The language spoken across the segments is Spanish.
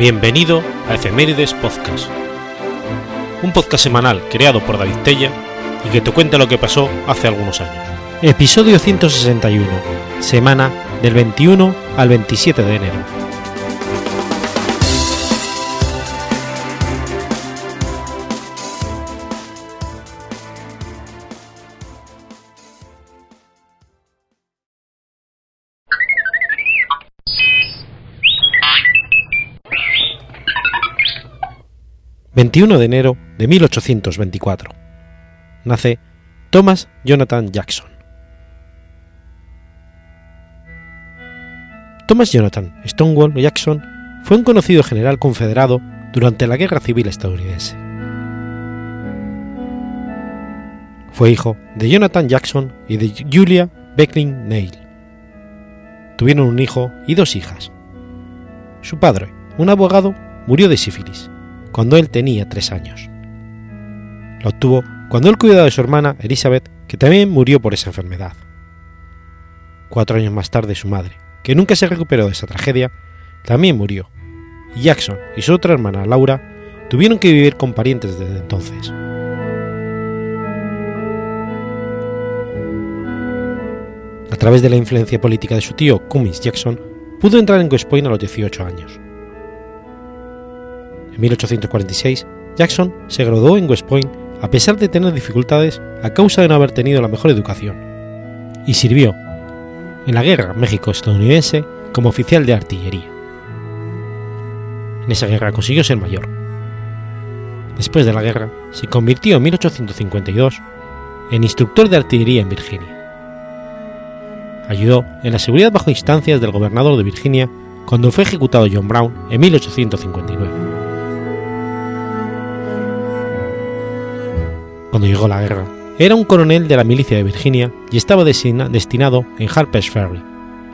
Bienvenido a Efemérides Podcast, un podcast semanal creado por David Tella y que te cuenta lo que pasó hace algunos años. Episodio 161, semana del 21 al 27 de enero. 21 de enero de 1824. Nace Thomas Jonathan Jackson. Thomas Jonathan Stonewall Jackson fue un conocido general confederado durante la Guerra Civil estadounidense. Fue hijo de Jonathan Jackson y de Julia Beckling Neil. Tuvieron un hijo y dos hijas. Su padre, un abogado, murió de sífilis cuando él tenía tres años. Lo obtuvo cuando él cuidaba de su hermana Elizabeth, que también murió por esa enfermedad. Cuatro años más tarde su madre, que nunca se recuperó de esa tragedia, también murió, y Jackson y su otra hermana Laura tuvieron que vivir con parientes desde entonces. A través de la influencia política de su tío Cummins Jackson, pudo entrar en West Point a los 18 años. En 1846, Jackson se graduó en West Point a pesar de tener dificultades a causa de no haber tenido la mejor educación, y sirvió en la Guerra México-estadounidense como oficial de artillería. En esa guerra consiguió ser mayor. Después de la guerra, se convirtió en 1852 en instructor de artillería en Virginia. Ayudó en la seguridad bajo instancias del gobernador de Virginia cuando fue ejecutado John Brown en 1859. Cuando llegó la guerra, era un coronel de la milicia de Virginia y estaba destinado en Harper's Ferry,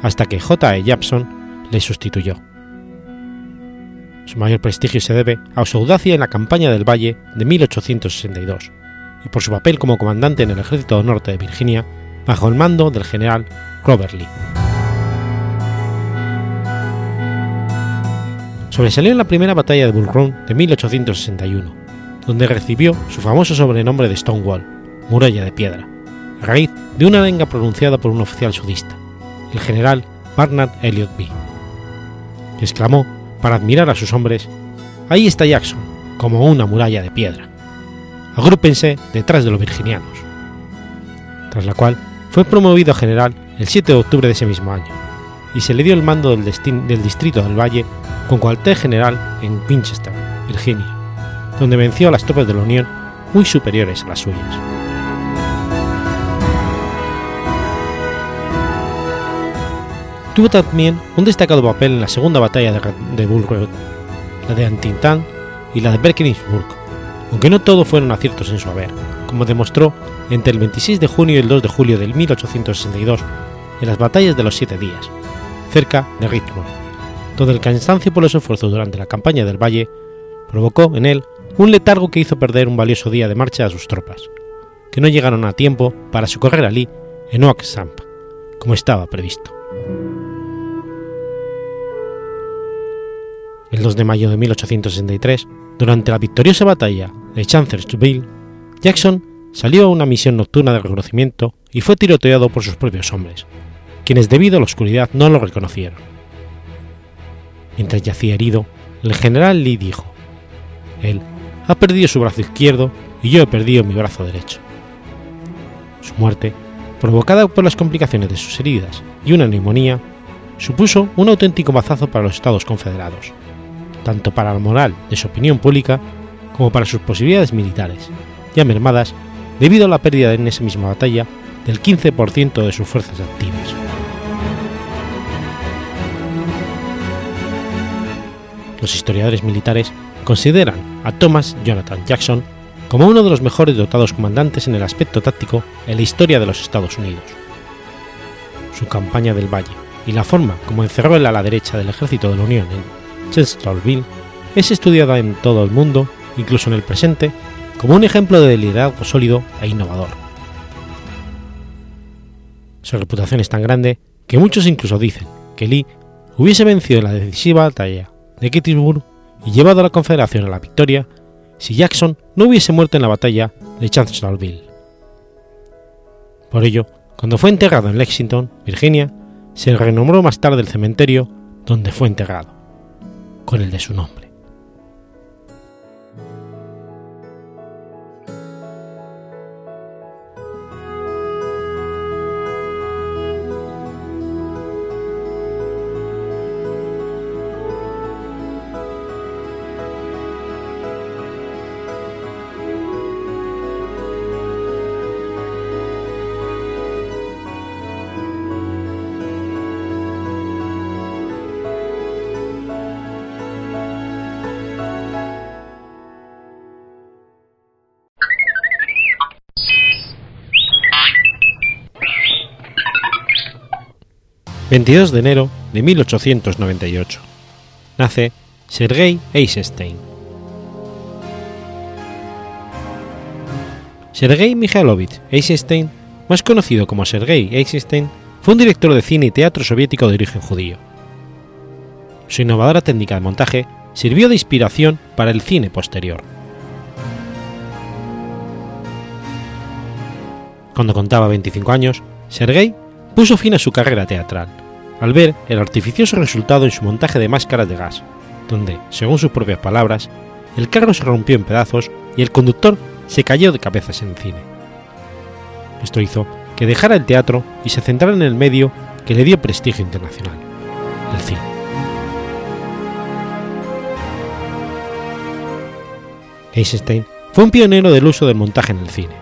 hasta que J. E. Jackson le sustituyó. Su mayor prestigio se debe a su audacia en la campaña del Valle de 1862 y por su papel como comandante en el Ejército Norte de Virginia bajo el mando del general Robert Lee. Sobresalió en la primera batalla de Bull Run de 1861 donde recibió su famoso sobrenombre de Stonewall, muralla de piedra, a raíz de una venga pronunciada por un oficial sudista, el general Barnard Elliot B., exclamó, para admirar a sus hombres, Ahí está Jackson, como una muralla de piedra. Agrúpense detrás de los virginianos. Tras la cual fue promovido a general el 7 de octubre de ese mismo año, y se le dio el mando del, del distrito del Valle con cuartel general en Winchester, Virginia donde venció a las tropas de la Unión muy superiores a las suyas. Tuvo también un destacado papel en la segunda batalla de Bull Run, la de Antietam y la de Berkensburg, aunque no todo fueron aciertos en su haber, como demostró entre el 26 de junio y el 2 de julio de 1862 en las batallas de los Siete Días, cerca de Richmond, donde el cansancio por los esfuerzos durante la campaña del Valle provocó en él un letargo que hizo perder un valioso día de marcha a sus tropas, que no llegaron a tiempo para socorrer a Lee en Oak Samp, como estaba previsto. El 2 de mayo de 1863, durante la victoriosa batalla de Chancellorsville, Jackson salió a una misión nocturna de reconocimiento y fue tiroteado por sus propios hombres, quienes debido a la oscuridad no lo reconocieron. Mientras yacía herido, el general Lee dijo, él ha perdido su brazo izquierdo y yo he perdido mi brazo derecho. Su muerte, provocada por las complicaciones de sus heridas y una neumonía, supuso un auténtico mazazo para los Estados Confederados, tanto para la moral de su opinión pública como para sus posibilidades militares, ya mermadas debido a la pérdida en esa misma batalla del 15% de sus fuerzas activas. Los historiadores militares consideran a Thomas Jonathan Jackson como uno de los mejores dotados comandantes en el aspecto táctico en la historia de los Estados Unidos. Su campaña del Valle y la forma como encerró el ala derecha del ejército de la Unión en Chancellorsville es estudiada en todo el mundo, incluso en el presente, como un ejemplo de liderazgo sólido e innovador. Su reputación es tan grande que muchos incluso dicen que Lee hubiese vencido en la decisiva batalla de Gettysburg y llevado a la Confederación a la victoria si Jackson no hubiese muerto en la batalla de Chancellorsville. Por ello, cuando fue enterrado en Lexington, Virginia, se renombró más tarde el cementerio donde fue enterrado, con el de su nombre. 22 de enero de 1898. Nace Sergei Eisenstein. Sergei Mikhailovich Eisenstein, más conocido como Sergei Eisenstein, fue un director de cine y teatro soviético de origen judío. Su innovadora técnica de montaje sirvió de inspiración para el cine posterior. Cuando contaba 25 años, Sergei puso fin a su carrera teatral al ver el artificioso resultado en su montaje de máscaras de gas, donde, según sus propias palabras, el carro se rompió en pedazos y el conductor se cayó de cabezas en el cine. Esto hizo que dejara el teatro y se centrara en el medio que le dio prestigio internacional, el cine. Eisenstein fue un pionero del uso del montaje en el cine.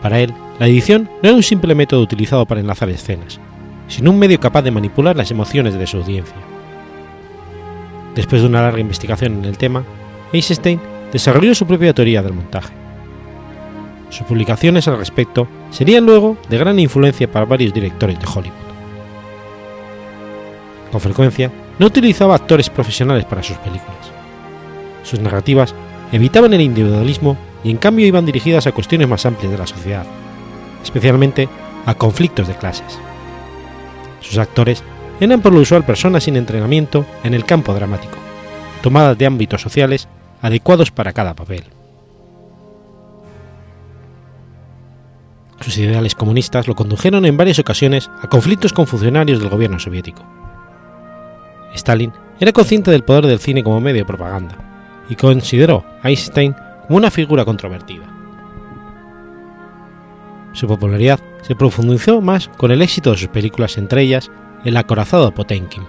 Para él, la edición no era un simple método utilizado para enlazar escenas, sino un medio capaz de manipular las emociones de su audiencia. Después de una larga investigación en el tema, Eisenstein desarrolló su propia teoría del montaje. Sus publicaciones al respecto serían luego de gran influencia para varios directores de Hollywood. Con frecuencia, no utilizaba actores profesionales para sus películas. Sus narrativas evitaban el individualismo y en cambio iban dirigidas a cuestiones más amplias de la sociedad, especialmente a conflictos de clases. Sus actores eran por lo usual personas sin entrenamiento en el campo dramático, tomadas de ámbitos sociales adecuados para cada papel. Sus ideales comunistas lo condujeron en varias ocasiones a conflictos con funcionarios del gobierno soviético. Stalin era consciente del poder del cine como medio de propaganda y consideró a Einstein como una figura controvertida. Su popularidad se profundizó más con el éxito de sus películas, entre ellas El acorazado Potenkin,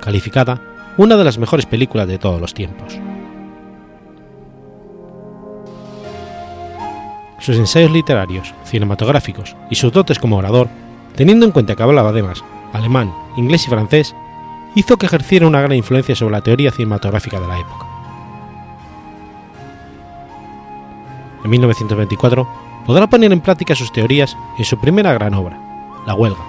calificada una de las mejores películas de todos los tiempos. Sus ensayos literarios, cinematográficos y sus dotes como orador, teniendo en cuenta que hablaba además alemán, inglés y francés, hizo que ejerciera una gran influencia sobre la teoría cinematográfica de la época. En 1924 podrá poner en práctica sus teorías en su primera gran obra, La huelga,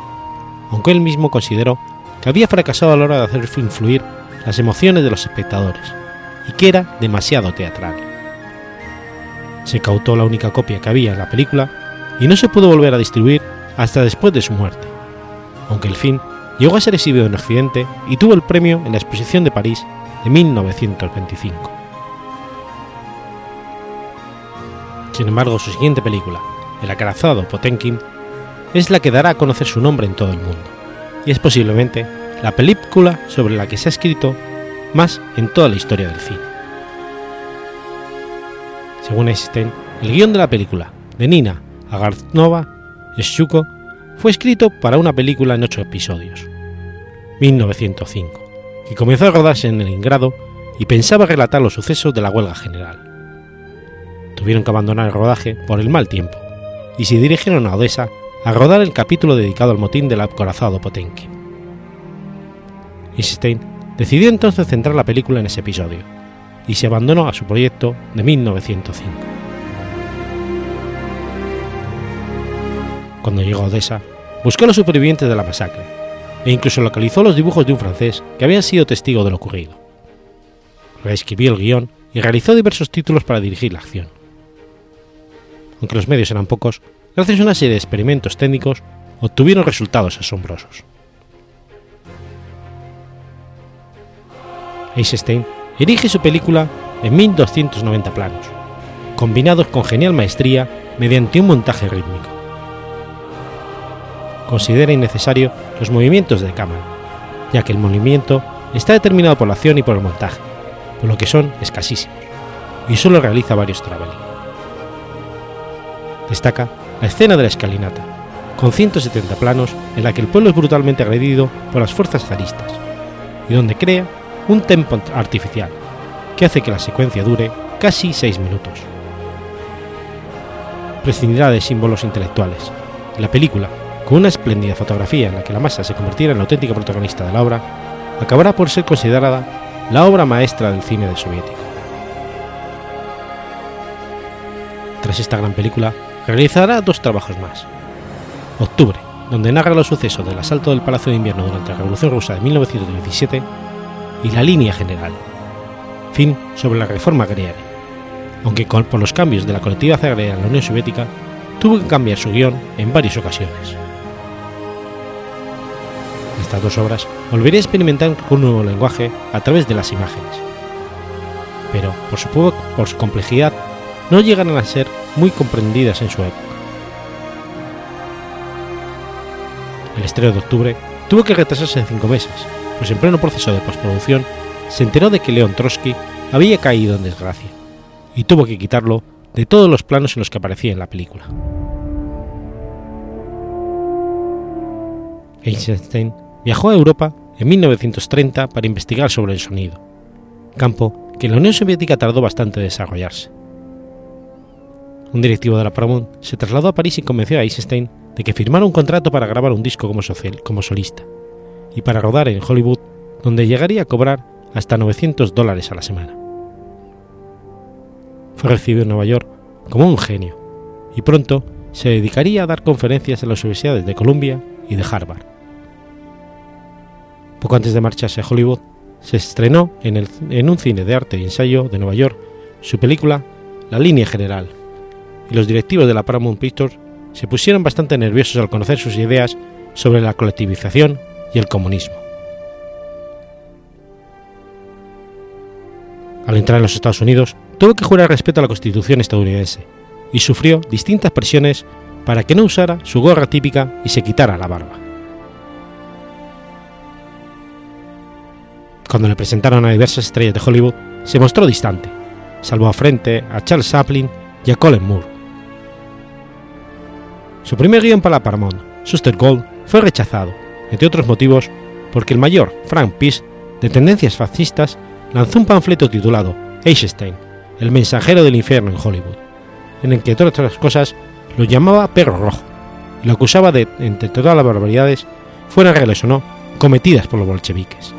aunque él mismo consideró que había fracasado a la hora de hacer influir las emociones de los espectadores y que era demasiado teatral. Se cautó la única copia que había en la película y no se pudo volver a distribuir hasta después de su muerte, aunque el film llegó a ser exhibido en Occidente y tuvo el premio en la Exposición de París de 1925. Sin embargo, su siguiente película, El acorazado Potenkin, es la que dará a conocer su nombre en todo el mundo, y es posiblemente la película sobre la que se ha escrito más en toda la historia del cine. Según Einstein, el guion de la película, de Nina Agarnova Schuko, fue escrito para una película en ocho episodios, 1905, que comenzó a rodarse en Leningrado y pensaba relatar los sucesos de la huelga general tuvieron que abandonar el rodaje por el mal tiempo y se dirigieron a Odessa a rodar el capítulo dedicado al motín del acorazado Potenkin. Eisenstein decidió entonces centrar la película en ese episodio y se abandonó a su proyecto de 1905. Cuando llegó a Odessa, buscó a los supervivientes de la masacre e incluso localizó los dibujos de un francés que había sido testigo de lo ocurrido. Reescribió el guion y realizó diversos títulos para dirigir la acción aunque los medios eran pocos, gracias a una serie de experimentos técnicos obtuvieron resultados asombrosos. Eisenstein erige su película en 1290 planos, combinados con genial maestría mediante un montaje rítmico. Considera innecesario los movimientos de cámara, ya que el movimiento está determinado por la acción y por el montaje, por lo que son escasísimos, y solo realiza varios traveling. Destaca la escena de la escalinata, con 170 planos en la que el pueblo es brutalmente agredido por las fuerzas zaristas, y donde crea un tempo artificial que hace que la secuencia dure casi 6 minutos. Prescindirá de símbolos intelectuales. La película, con una espléndida fotografía en la que la masa se convirtiera en la auténtica protagonista de la obra, acabará por ser considerada la obra maestra del cine de soviético. Tras esta gran película, realizará dos trabajos más. Octubre, donde narra los sucesos del asalto del Palacio de Invierno durante la Revolución Rusa de 1917, y La Línea General, fin sobre la reforma agraria, aunque por los cambios de la colectividad agraria en la Unión Soviética tuvo que cambiar su guion en varias ocasiones. Estas dos obras volvería a experimentar con un nuevo lenguaje a través de las imágenes, pero por su, por su complejidad no llegaron a ser muy comprendidas en su época. El estreno de octubre tuvo que retrasarse en cinco meses, pues en pleno proceso de postproducción se enteró de que León Trotsky había caído en desgracia y tuvo que quitarlo de todos los planos en los que aparecía en la película. Eisenstein viajó a Europa en 1930 para investigar sobre el sonido, campo que la Unión Soviética tardó bastante en desarrollarse. Un directivo de la Paramount se trasladó a París y convenció a Eisenstein de que firmara un contrato para grabar un disco como, solista y para rodar en Hollywood, donde llegaría a cobrar hasta 900 dólares a la semana. Fue recibido en Nueva York como un genio y pronto se dedicaría a dar conferencias en las universidades de Columbia y de Harvard. Poco antes de marcharse a Hollywood, se estrenó en un cine de arte y ensayo de Nueva York su película La línea general, y los directivos de la Paramount Pictures se pusieron bastante nerviosos al conocer sus ideas sobre la colectivización y el comunismo. Al entrar en los Estados Unidos, tuvo que jurar respeto a la Constitución estadounidense y sufrió distintas presiones para que no usara su gorra típica y se quitara la barba. Cuando le presentaron a diversas estrellas de Hollywood, se mostró distante, salvo a frente a Charles Chaplin y a Colin Moore. Su primer guion para Paramount, Suster Gold, fue rechazado, entre otros motivos, porque el mayor Frank Peace, de tendencias fascistas, lanzó un panfleto titulado Eisenstein, el mensajero del infierno en Hollywood, en el que, entre otras cosas, lo llamaba perro rojo y lo acusaba de, entre todas las barbaridades, fueran reales o no, cometidas por los bolcheviques.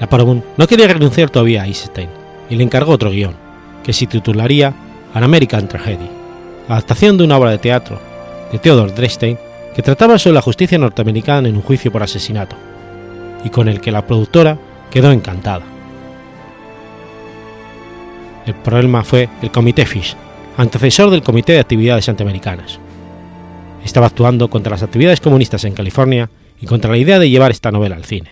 La Paramount no quería renunciar todavía a Eisenstein y le encargó otro guion, que se titularía An American Tragedy, adaptación de una obra de teatro de Theodore Dreistein que trataba sobre la justicia norteamericana en un juicio por asesinato, y con el que la productora quedó encantada. El problema fue el Comité Fish, antecesor del Comité de Actividades Antiamericanas. Estaba actuando contra las actividades comunistas en California y contra la idea de llevar esta novela al cine.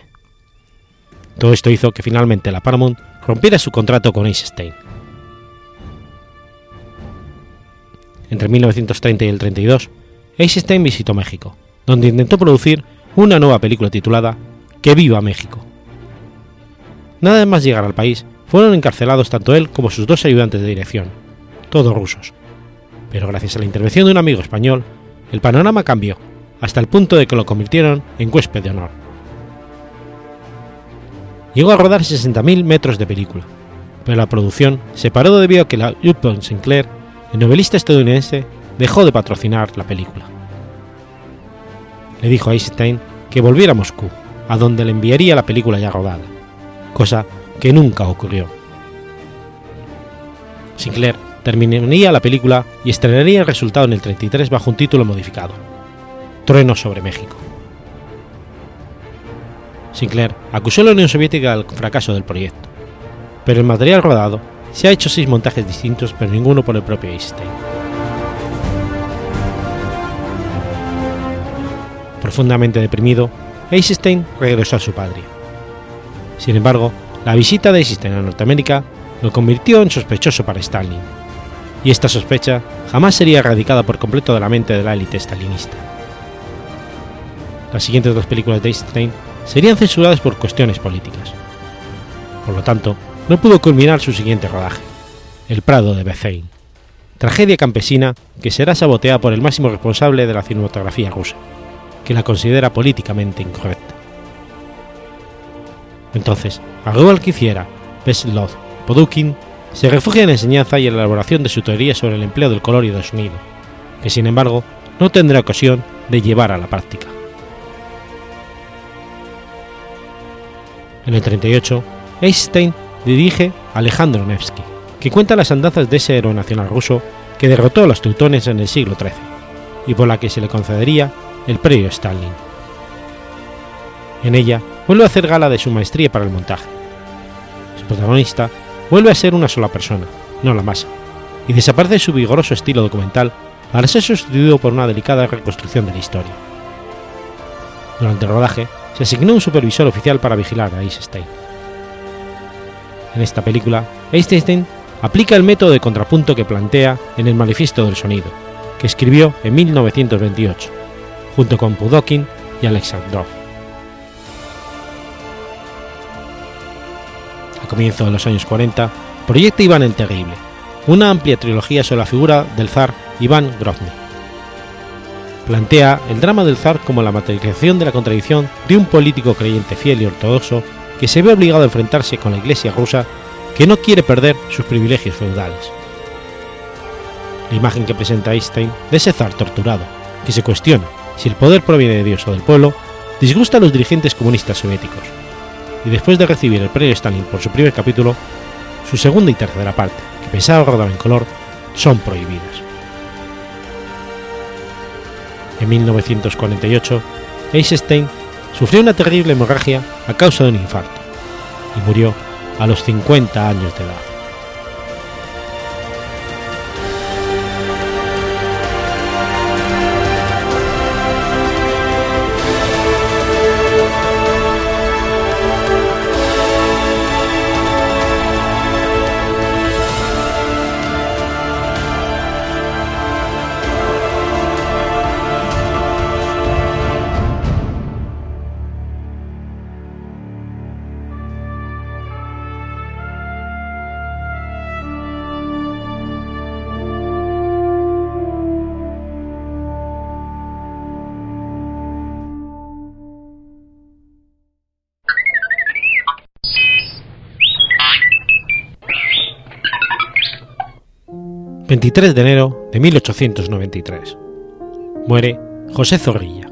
Todo esto hizo que finalmente la Paramount rompiera su contrato con Eisenstein. Entre 1930 y el 32, Eisenstein visitó México, donde intentó producir una nueva película titulada Que viva México. Nada más llegar al país, fueron encarcelados tanto él como sus dos ayudantes de dirección, todos rusos. Pero gracias a la intervención de un amigo español, el panorama cambió, hasta el punto de que lo convirtieron en huésped de honor. Llegó a rodar 60.000 metros de película, pero la producción se paró debido a que la Upton Sinclair, el novelista estadounidense, dejó de patrocinar la película. Le dijo a Einstein que volviera a Moscú, a donde le enviaría la película ya rodada, cosa que nunca ocurrió. Sinclair terminaría la película y estrenaría el resultado en el 33 bajo un título modificado, Trueno sobre México. Sinclair acusó a la Unión Soviética del fracaso del proyecto, pero el material rodado se ha hecho seis montajes distintos, pero ninguno por el propio Einstein. Profundamente deprimido, Eisenstein regresó a su patria. Sin embargo, la visita de Eisenstein a Norteamérica lo convirtió en sospechoso para Stalin, y esta sospecha jamás sería erradicada por completo de la mente de la élite stalinista. Las siguientes dos películas de Eisenstein serían censuradas por cuestiones políticas. Por lo tanto, no pudo culminar su siguiente rodaje, El Prado de Bethlehem, tragedia campesina que será saboteada por el máximo responsable de la cinematografía rusa, que la considera políticamente incorrecta. Entonces, al que hiciera, Veslov Podukin se refugia en la enseñanza y en la elaboración de su teoría sobre el empleo del color y del sonido, que sin embargo no tendrá ocasión de llevar a la práctica. En el 38, Einstein dirige Alejandro Nevsky, que cuenta las andanzas de ese héroe nacional ruso que derrotó a los teutones en el siglo XIII y por la que se le concedería el premio Stalin. En ella vuelve a hacer gala de su maestría para el montaje. Su protagonista vuelve a ser una sola persona, no la masa, y desaparece su vigoroso estilo documental para ser sustituido por una delicada reconstrucción de la historia. Durante el rodaje, se asignó un supervisor oficial para vigilar a Eisenstein. En esta película, Eisenstein aplica el método de contrapunto que plantea en el Manifiesto del Sonido, que escribió en 1928, junto con Pudokin y Alexandrov. A comienzos de los años 40, proyecta Iván el Terrible, una amplia trilogía sobre la figura del zar Iván Grozny. Plantea el drama del zar como la materialización de la contradicción de un político creyente fiel y ortodoxo que se ve obligado a enfrentarse con la Iglesia rusa que no quiere perder sus privilegios feudales. La imagen que presenta Einstein de ese zar torturado, que se cuestiona si el poder proviene de Dios o del pueblo, disgusta a los dirigentes comunistas soviéticos, y después de recibir el premio Stalin por su primer capítulo, su segunda y tercera parte, que pensaba rodar en color, son prohibidas. En 1948, Eisenstein sufrió una terrible hemorragia a causa de un infarto y murió a los 50 años de edad. 23 de enero de 1893. Muere José Zorrilla.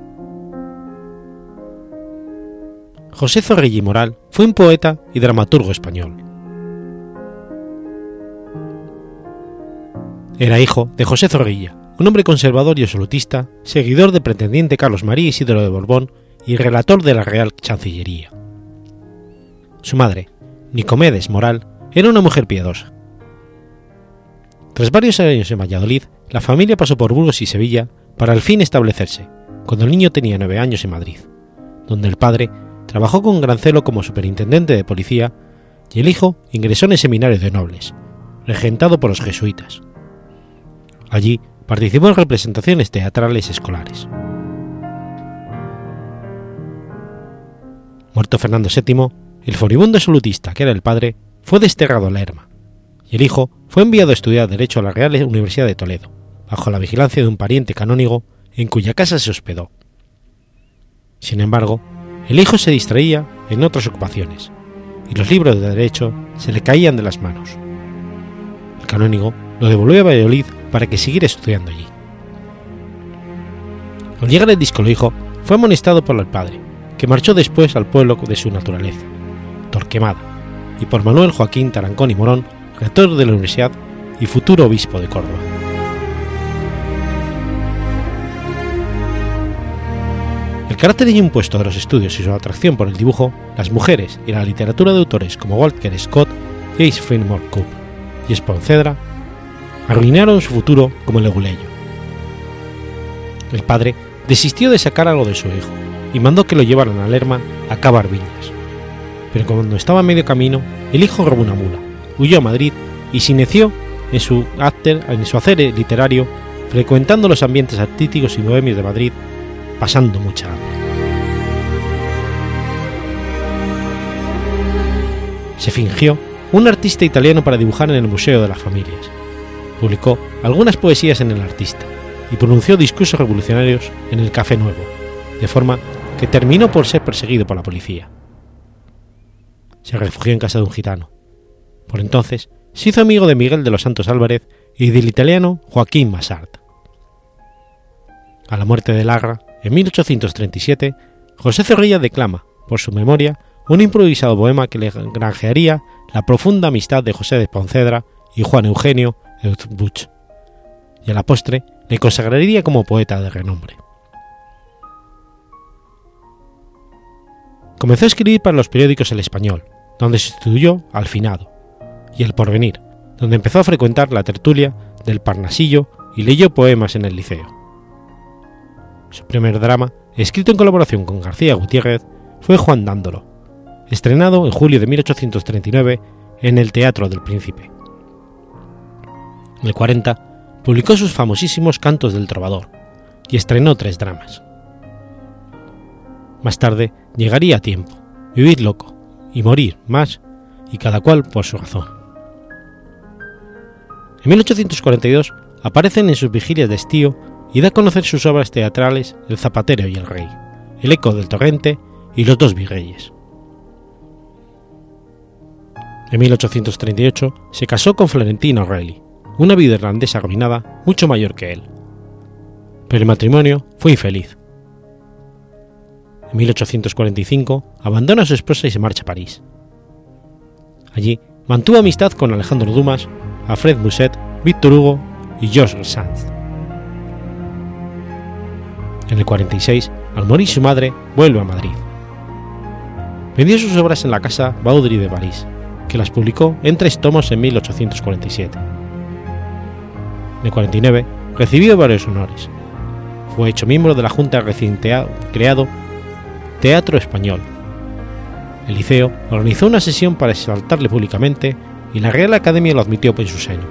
José Zorrilla Moral fue un poeta y dramaturgo español. Era hijo de José Zorrilla, un hombre conservador y absolutista, seguidor del pretendiente Carlos María Isidro de Borbón y relator de la Real Chancillería. Su madre, Nicomedes Moral, era una mujer piadosa tras varios años en Valladolid, la familia pasó por Burgos y Sevilla para al fin establecerse, cuando el niño tenía nueve años en Madrid, donde el padre trabajó con gran celo como superintendente de policía y el hijo ingresó en el seminario de nobles, regentado por los jesuitas. Allí participó en representaciones teatrales escolares. Muerto Fernando VII, el furibundo absolutista que era el padre fue desterrado a Lerma y el hijo fue enviado a estudiar Derecho a la Real Universidad de Toledo, bajo la vigilancia de un pariente canónigo en cuya casa se hospedó. Sin embargo, el hijo se distraía en otras ocupaciones, y los libros de derecho se le caían de las manos. El canónigo lo devolvió a Valladolid para que siguiera estudiando allí. Al llegar el disco hijo, fue amonestado por el padre, que marchó después al pueblo de su naturaleza, Torquemada, y por Manuel Joaquín Tarancón y Morón rector de la universidad y futuro obispo de Córdoba. El carácter impuesto de los estudios y su atracción por el dibujo, las mujeres y la literatura de autores como Walter Scott, James Fenimore Cooper y Esponcedra arruinaron su futuro como leguleyo. El padre desistió de sacar algo de su hijo y mandó que lo llevaran a Lerma a cavar viñas. Pero cuando estaba a medio camino, el hijo robó una mula, huyó a Madrid y se inició en su, en su hacer literario, frecuentando los ambientes artísticos y bohemios de Madrid, pasando mucha hambre. Se fingió un artista italiano para dibujar en el Museo de las Familias. Publicó algunas poesías en El Artista y pronunció discursos revolucionarios en el Café Nuevo, de forma que terminó por ser perseguido por la policía. Se refugió en casa de un gitano. Por entonces se hizo amigo de Miguel de los Santos Álvarez y del italiano Joaquín Massart. A la muerte de Larra, en 1837, José Zorrilla declama, por su memoria, un improvisado poema que le granjearía la profunda amistad de José de Poncedra y Juan Eugenio Eutbuch, y a la postre le consagraría como poeta de renombre. Comenzó a escribir para los periódicos El Español, donde se estudió al finado, y El Porvenir, donde empezó a frecuentar la tertulia del Parnasillo y leyó poemas en el liceo. Su primer drama, escrito en colaboración con García Gutiérrez, fue Juan Dándolo, estrenado en julio de 1839 en el Teatro del Príncipe. En el 40 publicó sus famosísimos Cantos del Trovador y estrenó tres dramas. Más tarde llegaría a tiempo, vivir loco y morir más, y cada cual por su razón. En 1842 aparecen en sus vigilias de estío y da a conocer sus obras teatrales El Zapatero y el Rey, El Eco del Torrente y Los dos Virreyes. En 1838 se casó con Florentina O'Reilly, una viuda irlandesa arruinada mucho mayor que él. Pero el matrimonio fue infeliz. En 1845 abandona a su esposa y se marcha a París. Allí mantuvo amistad con Alejandro Dumas, Alfred Musset, Victor Hugo y Georges Sand. En el 46, al morir su madre, vuelve a Madrid. Vendió sus obras en la casa Baudry de París, que las publicó en tres tomos en 1847. En el 49 recibió varios honores. Fue hecho miembro de la Junta recién creado Teatro Español. El Liceo organizó una sesión para exaltarle públicamente y la Real Academia lo admitió en su seno,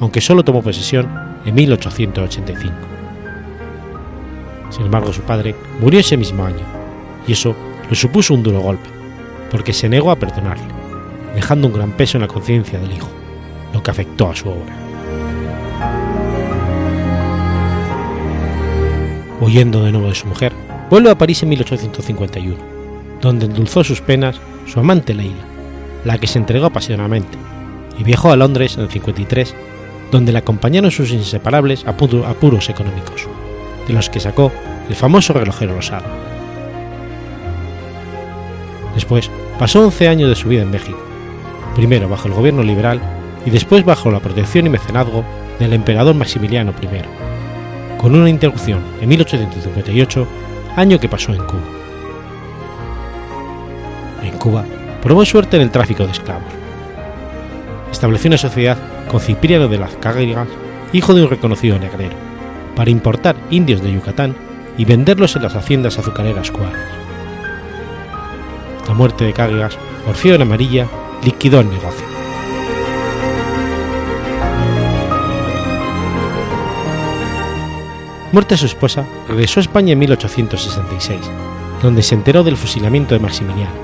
aunque solo tomó posesión en 1885. Sin embargo, su padre murió ese mismo año, y eso le supuso un duro golpe, porque se negó a perdonarle, dejando un gran peso en la conciencia del hijo, lo que afectó a su obra. Huyendo de nuevo de su mujer, vuelve a París en 1851, donde endulzó sus penas su amante Leila, la que se entregó apasionadamente, y viajó a Londres en el 53, donde le acompañaron sus inseparables apuros económicos, de los que sacó el famoso relojero rosado. Después pasó 11 años de su vida en México, primero bajo el gobierno liberal y después bajo la protección y mecenazgo del emperador Maximiliano I, con una interrupción en 1858, año que pasó en Cuba. En Cuba probó suerte en el tráfico de esclavos. Estableció una sociedad con Cipriano de las Cárigas, hijo de un reconocido negrero, para importar indios de Yucatán y venderlos en las haciendas azucareras cubanas. La muerte de Cárigas por fiebre amarilla liquidó el negocio. Muerta su esposa, regresó a España en 1866, donde se enteró del fusilamiento de Maximiliano.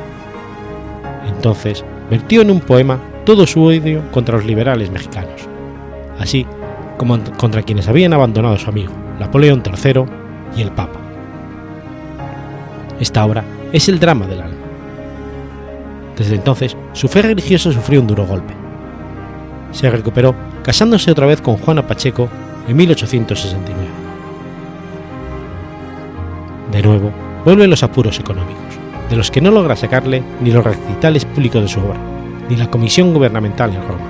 Entonces vertió en un poema todo su odio contra los liberales mexicanos, así como contra quienes habían abandonado a su amigo, Napoleón III y el Papa. Esta obra es el drama del alma. Desde entonces, su fe religiosa sufrió un duro golpe. Se recuperó casándose otra vez con Juana Pacheco en 1869. De nuevo, vuelven los apuros económicos, de los que no logra sacarle ni los recitales públicos de su obra, ni la comisión gubernamental en Roma,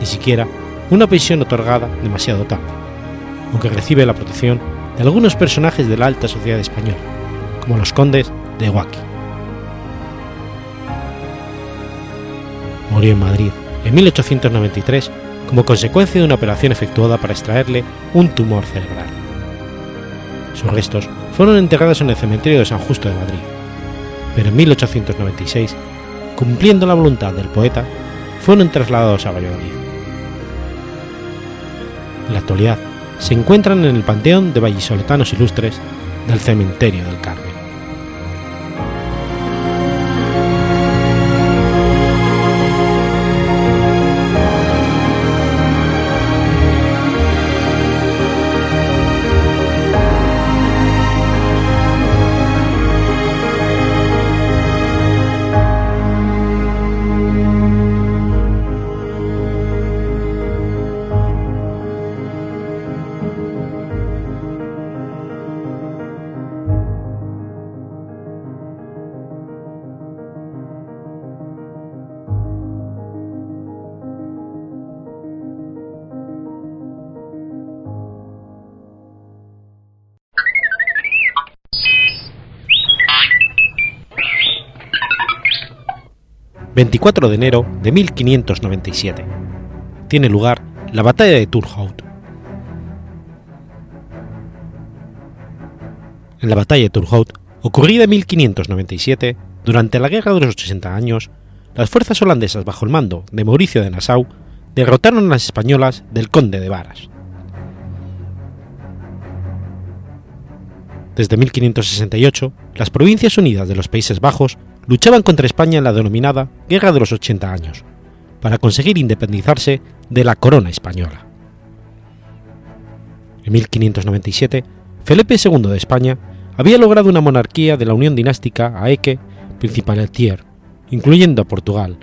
ni siquiera una pensión otorgada demasiado tarde, aunque recibe la protección de algunos personajes de la alta sociedad española, como los condes de Huaki. Murió en Madrid en 1893 como consecuencia de una operación efectuada para extraerle un tumor cerebral. Sus restos fueron enterradas en el cementerio de San Justo de Madrid, pero en 1896, cumpliendo la voluntad del poeta, fueron trasladados a Valladolid. En la actualidad se encuentran en el Panteón de Vallisoletanos Ilustres del Cementerio del Carmen. 24 de enero de 1597. Tiene lugar la batalla de Turhout. En la batalla de Turhout, ocurrida en 1597, durante la Guerra de los 80 años, las fuerzas holandesas bajo el mando de Mauricio de Nassau derrotaron a las españolas del conde de Varas. Desde 1568, las Provincias Unidas de los Países Bajos luchaban contra España en la denominada Guerra de los 80 años, para conseguir independizarse de la corona española. En 1597, Felipe II de España había logrado una monarquía de la unión dinástica Aeque Principaletier, incluyendo a Portugal,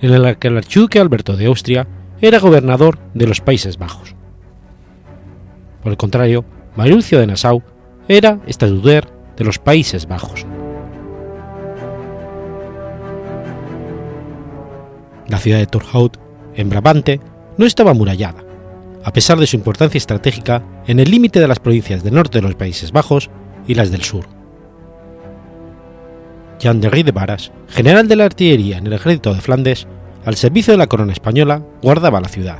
en la que el archiduque Alberto de Austria era gobernador de los Países Bajos. Por el contrario, Mauricio de Nassau era estatuder de los Países Bajos. La ciudad de Torhout, en Brabante, no estaba amurallada, a pesar de su importancia estratégica en el límite de las provincias del norte de los Países Bajos y las del sur. Jean de de Varas, general de la artillería en el ejército de Flandes, al servicio de la corona española, guardaba la ciudad.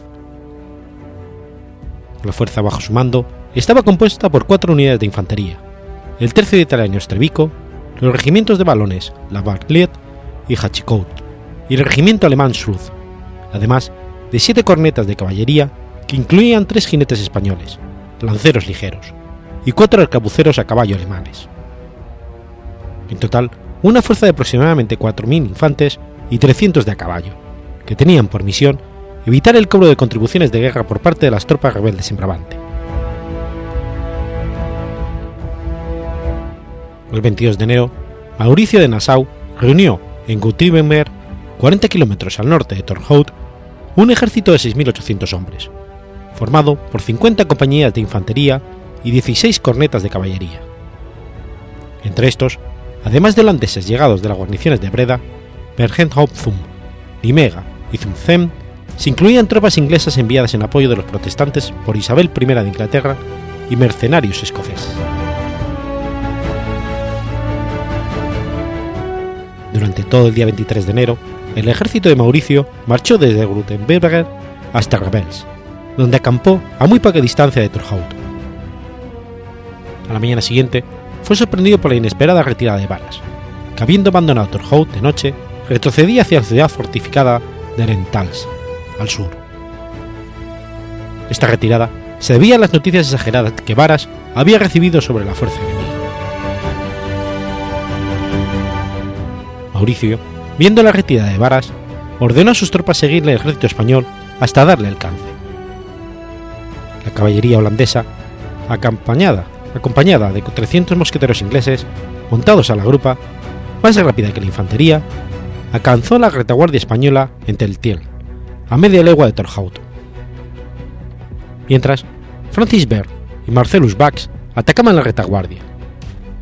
La fuerza bajo su mando estaba compuesta por cuatro unidades de infantería, el tercio de italiano Estrevico, los regimientos de balones La Barliet y Hachicout, y el regimiento alemán Schluth, además de siete cornetas de caballería que incluían tres jinetes españoles, lanceros ligeros, y cuatro arcabuceros a caballo alemanes. En total, una fuerza de aproximadamente 4.000 infantes y 300 de a caballo, que tenían por misión evitar el cobro de contribuciones de guerra por parte de las tropas rebeldes en Brabante. El 22 de enero, Mauricio de Nassau reunió en Gutiebenberg 40 kilómetros al norte de Torhout, un ejército de 6.800 hombres, formado por 50 compañías de infantería y 16 cornetas de caballería. Entre estos, además de holandeses llegados de las guarniciones de Breda, Bergen-op-Zoom, Nimega y Zumzem, se incluían tropas inglesas enviadas en apoyo de los protestantes por Isabel I de Inglaterra y mercenarios escoceses. Durante todo el día 23 de enero, el ejército de Mauricio marchó desde Grutenberger hasta Rebels, donde acampó a muy poca distancia de Torhout. A la mañana siguiente, fue sorprendido por la inesperada retirada de Varas, que habiendo abandonado Torhout de noche, retrocedía hacia la ciudad fortificada de Rentals, al sur. Esta retirada se debía a las noticias exageradas que Varas había recibido sobre la fuerza enemiga. Mauricio viendo la retirada de Varas, ordenó a sus tropas seguirle el ejército español hasta darle alcance. La caballería holandesa, acompañada, acompañada de 300 mosqueteros ingleses, montados a la grupa, más rápida que la infantería, alcanzó la retaguardia española en Teltiel, a media legua de Torhout. Mientras, Francis Bert y Marcellus Bax atacaban la retaguardia.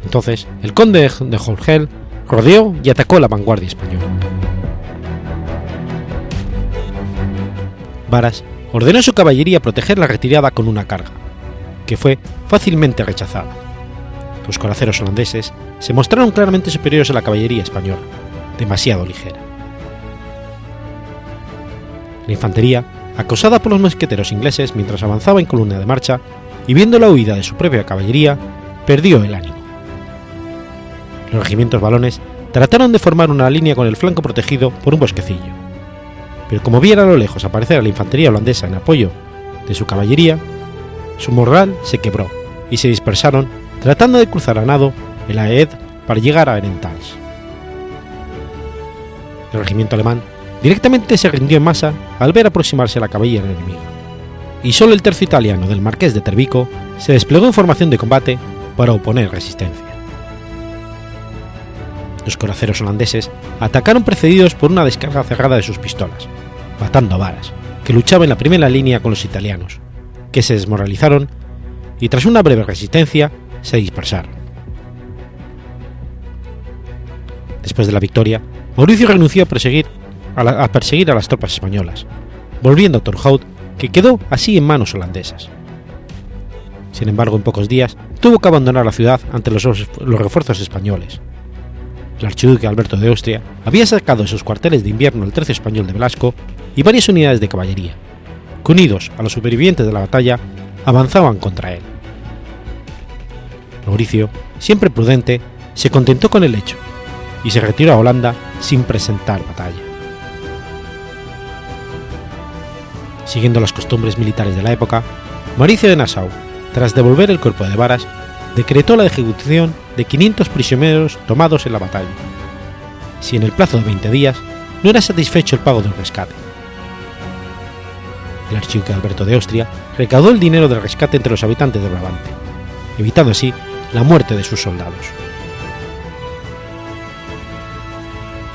Entonces, el conde de Jorgel rodeó y atacó la vanguardia española. Varas ordenó a su caballería proteger la retirada con una carga, que fue fácilmente rechazada. Los coraceros holandeses se mostraron claramente superiores a la caballería española, demasiado ligera. La infantería, acosada por los mosqueteros ingleses mientras avanzaba en columna de marcha y viendo la huida de su propia caballería, perdió el ánimo. Los regimientos balones trataron de formar una línea con el flanco protegido por un bosquecillo, pero como viera a lo lejos aparecer a la infantería holandesa en apoyo de su caballería, su moral se quebró y se dispersaron tratando de cruzar a nado el Aed para llegar a Erentals. El regimiento alemán directamente se rindió en masa al ver aproximarse la caballería enemiga, y solo el tercio italiano del marqués de Tervico se desplegó en formación de combate para oponer resistencia. Los coraceros holandeses atacaron precedidos por una descarga cerrada de sus pistolas, matando a varas, que luchaba en la primera línea con los italianos, que se desmoralizaron y tras una breve resistencia se dispersaron. Después de la victoria, Mauricio renunció a perseguir a, las tropas españolas, volviendo a Torhout, que quedó así en manos holandesas. Sin embargo, en pocos días tuvo que abandonar la ciudad ante los refuerzos españoles. El archiduque Alberto de Austria había sacado de sus cuarteles de invierno el tercio español de Velasco y varias unidades de caballería, que unidos a los supervivientes de la batalla avanzaban contra él. Mauricio, siempre prudente, se contentó con el hecho y se retiró a Holanda sin presentar batalla. Siguiendo las costumbres militares de la época, Mauricio de Nassau, tras devolver el cuerpo de Varas, decretó la ejecución de 500 prisioneros tomados en la batalla, si en el plazo de 20 días no era satisfecho el pago del rescate. El archiduque Alberto de Austria recaudó el dinero del rescate entre los habitantes de Brabante, evitando así la muerte de sus soldados.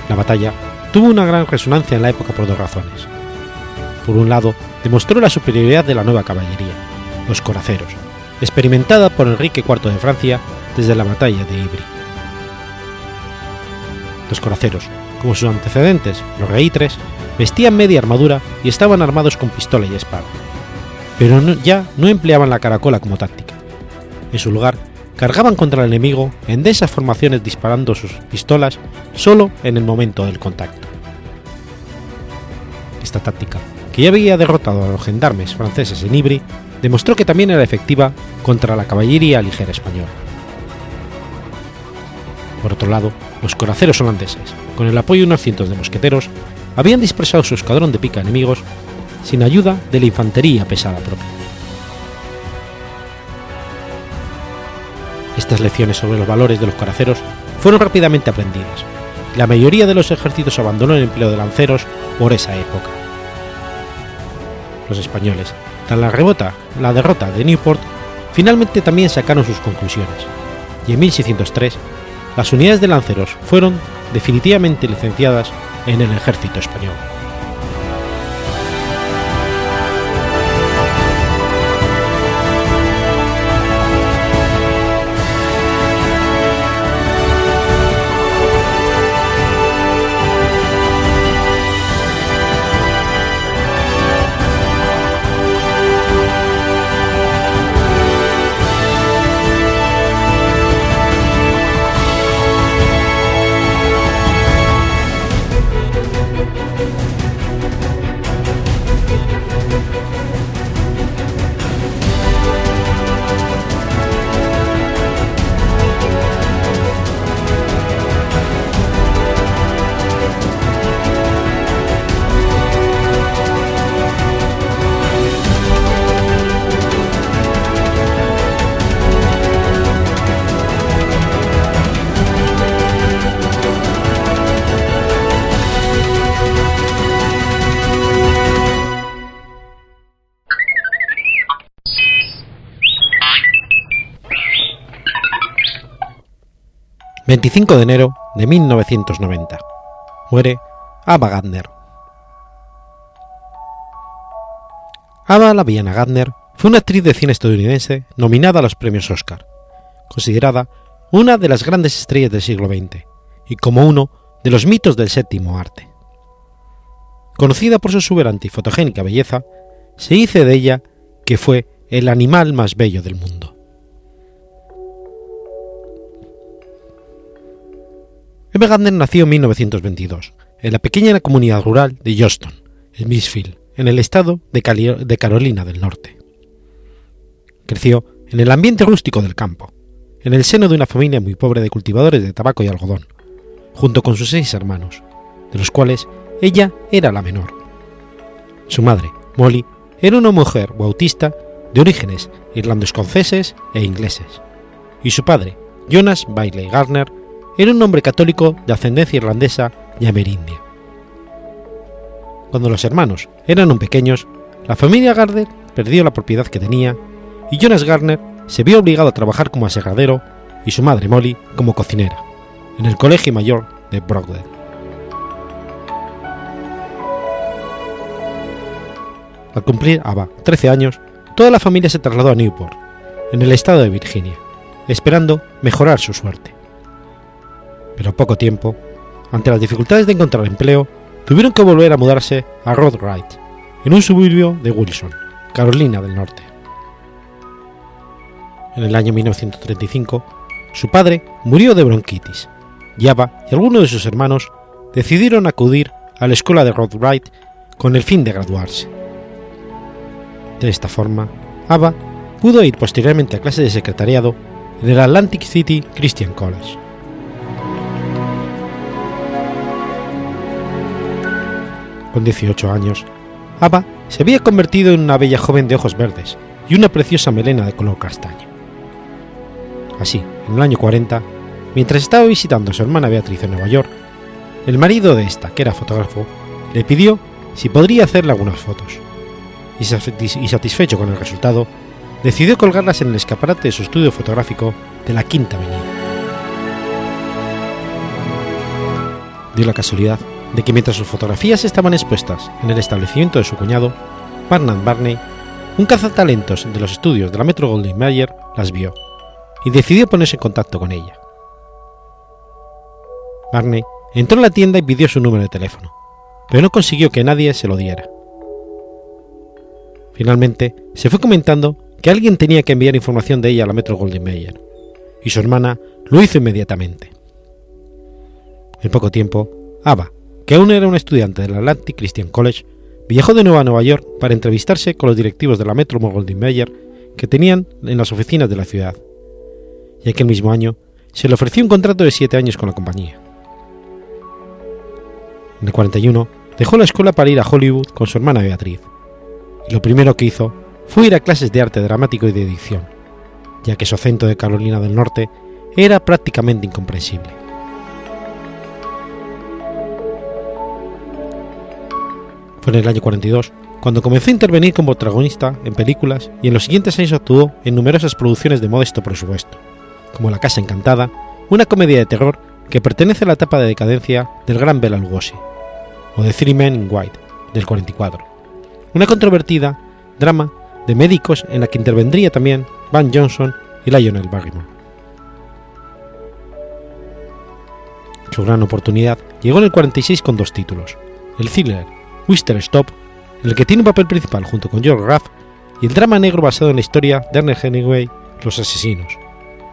La batalla tuvo una gran resonancia en la época por dos razones. Por un lado, demostró la superioridad de la nueva caballería, los coraceros, experimentada por Enrique IV de Francia desde la batalla de Ivry. Los coraceros, como sus antecedentes, los reitres, vestían media armadura y estaban armados con pistola y espada, pero ya no empleaban la caracola como táctica. En su lugar, cargaban contra el enemigo en densas formaciones disparando sus pistolas solo en el momento del contacto. Esta táctica, que ya había derrotado a los gendarmes franceses en Ivry, demostró que también era efectiva contra la caballería ligera española. Por otro lado, los coraceros holandeses, con el apoyo de unos cientos de mosqueteros, habían dispersado su escuadrón de pica enemigos sin ayuda de la infantería pesada propia. Estas lecciones sobre los valores de los coraceros fueron rápidamente aprendidas, y la mayoría de los ejércitos abandonó el empleo de lanceros por esa época. Los españoles, tras la, rebota, la derrota de Newport, finalmente también sacaron sus conclusiones, y en 1603 las unidades de lanceros fueron definitivamente licenciadas en el ejército español. 25 de enero de 1990. Muere Ava Gardner. Ava Laviana Gardner fue una actriz de cine estadounidense nominada a los premios Oscar, considerada una de las grandes estrellas del siglo XX y como uno de los mitos del séptimo arte. Conocida por su exuberante y fotogénica belleza, se dice de ella que fue el animal más bello del mundo. Gardner nació en 1922 en la pequeña comunidad rural de Johnston, en Misfield, en el estado de Carolina del Norte. Creció en el ambiente rústico del campo, en el seno de una familia muy pobre de cultivadores de tabaco y algodón, junto con sus seis hermanos, de los cuales ella era la menor. Su madre, Molly, era una mujer bautista de orígenes irlando-escoceses e ingleses, y su padre, Jonas Bailey Garner, era un hombre católico de ascendencia irlandesa y amerindia. Cuando los hermanos eran aún pequeños, la familia Garner perdió la propiedad que tenía y Jonas Garner se vio obligado a trabajar como asegadero y su madre Molly como cocinera, en el Colegio Mayor de Brockdale. Al cumplir Ava 13 años, toda la familia se trasladó a Newport, en el estado de Virginia, esperando mejorar su suerte. Pero poco tiempo, ante las dificultades de encontrar empleo, tuvieron que volver a mudarse a Rod Wright, en un suburbio de Wilson, Carolina del Norte. En el año 1935, su padre murió de bronquitis, y Ava y algunos de sus hermanos decidieron acudir a la escuela de Rod Wright con el fin de graduarse. De esta forma, Ava pudo ir posteriormente a clase de secretariado en el Atlantic City Christian College. Con 18 años, Ava se había convertido en una bella joven de ojos verdes y una preciosa melena de color castaño. Así, en el año 40, mientras estaba visitando a su hermana Beatriz en Nueva York, el marido de esta, que era fotógrafo, le pidió si podría hacerle algunas fotos, y satisfecho con el resultado, decidió colgarlas en el escaparate de su estudio fotográfico de la Quinta Avenida. Dio la casualidad de que mientras sus fotografías estaban expuestas en el establecimiento de su cuñado, Barnard Barney, un cazatalentos de los estudios de la Metro Goldwyn Mayer, las vio y decidió ponerse en contacto con ella. Barney entró en la tienda y pidió su número de teléfono, pero no consiguió que nadie se lo diera. Finalmente, se fue comentando que alguien tenía que enviar información de ella a la Metro Goldwyn Mayer, y su hermana lo hizo inmediatamente. En poco tiempo, Ava, que aún era un estudiante del Atlantic Christian College, viajó de nuevo a Nueva York para entrevistarse con los directivos de la Metro Goldwyn Mayer que tenían en las oficinas de la ciudad, y aquel mismo año se le ofreció un contrato de siete años con la compañía. En el 41 dejó la escuela para ir a Hollywood con su hermana Beatriz, y lo primero que hizo fue ir a clases de arte dramático y de edición, ya que su acento de Carolina del Norte era prácticamente incomprensible. Fue en el año 42 cuando comenzó a intervenir como protagonista en películas y en los siguientes años actuó en numerosas producciones de modesto presupuesto, como La Casa Encantada, una comedia de terror que pertenece a la etapa de decadencia del gran Bela Lugosi, o The Three Men in White, del 44, una controvertida drama de médicos en la que intervendría también Van Johnson y Lionel Barrymore. Su gran oportunidad llegó en el 46 con dos títulos, el thriller Stop, en el que tiene un papel principal junto con George Raff, y el drama negro basado en la historia de Ernest Hemingway, Los Asesinos,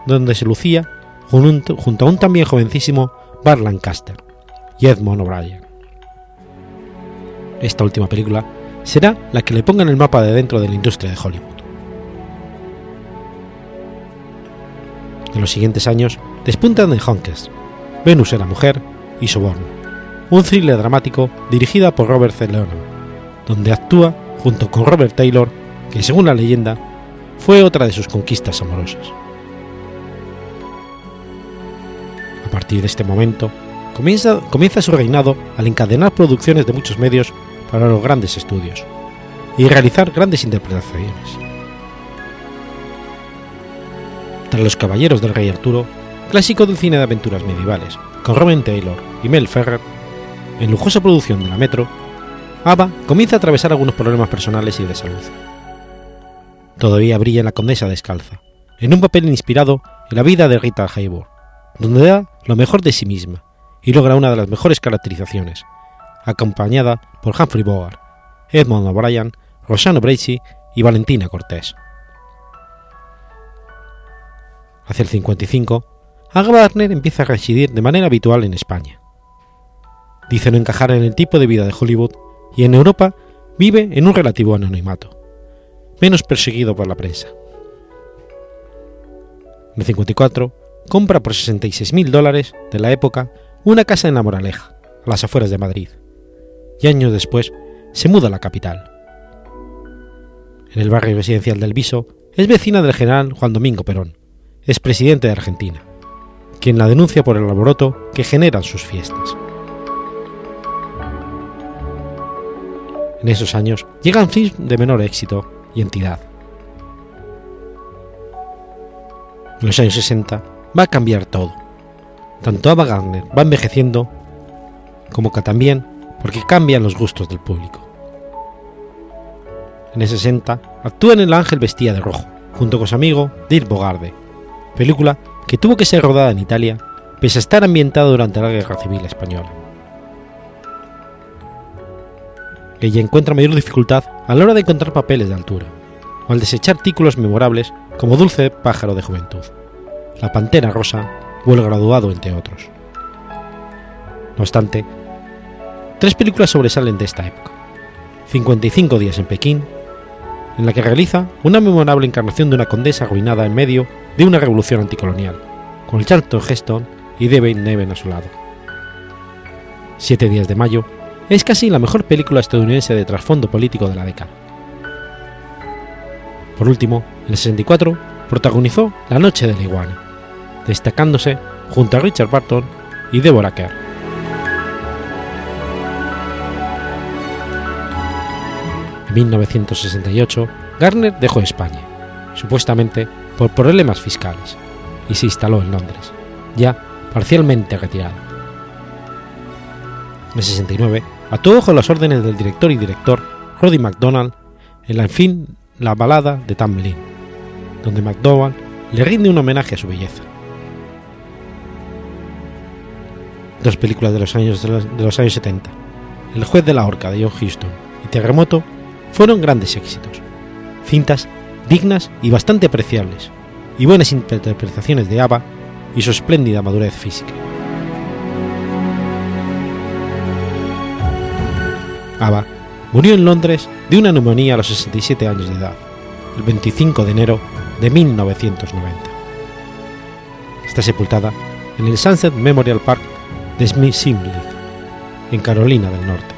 donde se lucía junto a un también jovencísimo Bart Lancaster y Edmond O'Brien. Esta última película será la que le ponga en el mapa de dentro de la industria de Hollywood. En los siguientes años despuntan en Honkers, Venus era mujer y Soborno, un thriller dramático dirigida por Robert C. Leonard, donde actúa junto con Robert Taylor, que según la leyenda fue otra de sus conquistas amorosas. A partir de este momento, comienza, comienza su reinado al encadenar producciones de muchos medios para los grandes estudios y realizar grandes interpretaciones. Tras Los Caballeros del Rey Arturo, clásico del cine de aventuras medievales, con Robin Taylor y Mel Ferrer, en lujosa producción de la Metro, Ava comienza a atravesar algunos problemas personales y de salud. Todavía brilla en La Condesa Descalza, en un papel inspirado en la vida de Rita Hayworth, donde da lo mejor de sí misma y logra una de las mejores caracterizaciones, acompañada por Humphrey Bogart, Edmond O'Brien, Rosanna Bracey y Valentina Cortés. Hacia el 55, Aga Warner empieza a residir de manera habitual en España. Dice no encajar en el tipo de vida de Hollywood y en Europa vive en un relativo anonimato, menos perseguido por la prensa. En el 54, compra por 66.000 dólares de la época una casa en La Moraleja, a las afueras de Madrid, y años después se muda a la capital. En el barrio residencial del Viso es vecina del general Juan Domingo Perón, expresidente de Argentina, quien la denuncia por el alboroto que generan sus fiestas. En esos años llegan films de menor éxito y entidad. En los años 60 va a cambiar todo. Tanto Ava Gardner va envejeciendo como que también porque cambian los gustos del público. En el 60 actúa en El Ángel Vestía de Rojo, junto con su amigo Dirk Bogarde, película que tuvo que ser rodada en Italia pese a estar ambientada durante la Guerra Civil Española. Ella encuentra mayor dificultad a la hora de encontrar papeles de altura, o al desechar títulos memorables como Dulce Pájaro de Juventud, La Pantera Rosa o El Graduado, entre otros. No obstante, tres películas sobresalen de esta época. 55 días en Pekín, en la que realiza una memorable encarnación de una condesa arruinada en medio de una revolución anticolonial, con Charlton Heston y David Neven a su lado. Siete días de mayo es casi la mejor película estadounidense de trasfondo político de la década. Por último, en el 64 protagonizó La Noche de la Iguana, destacándose junto a Richard Barton y Deborah Kerr. En 1968, Garner dejó España, supuestamente por problemas fiscales, y se instaló en Londres, ya parcialmente retirado. En el 69, actuó bajo las órdenes del director y director Roddy McDonald en la en fin la balada de Tam Lin, donde McDowell le rinde un homenaje a su belleza. Dos películas de los años, de los años 70, El juez de la horca de John Huston y Terremoto, fueron grandes éxitos, cintas dignas y bastante apreciables, y buenas interpretaciones de Ava y su espléndida madurez física. Ava murió en Londres de una neumonía a los 67 años de edad, el 25 de enero de 1990. Está sepultada en el Sunset Memorial Park de Smith Simley, en Carolina del Norte.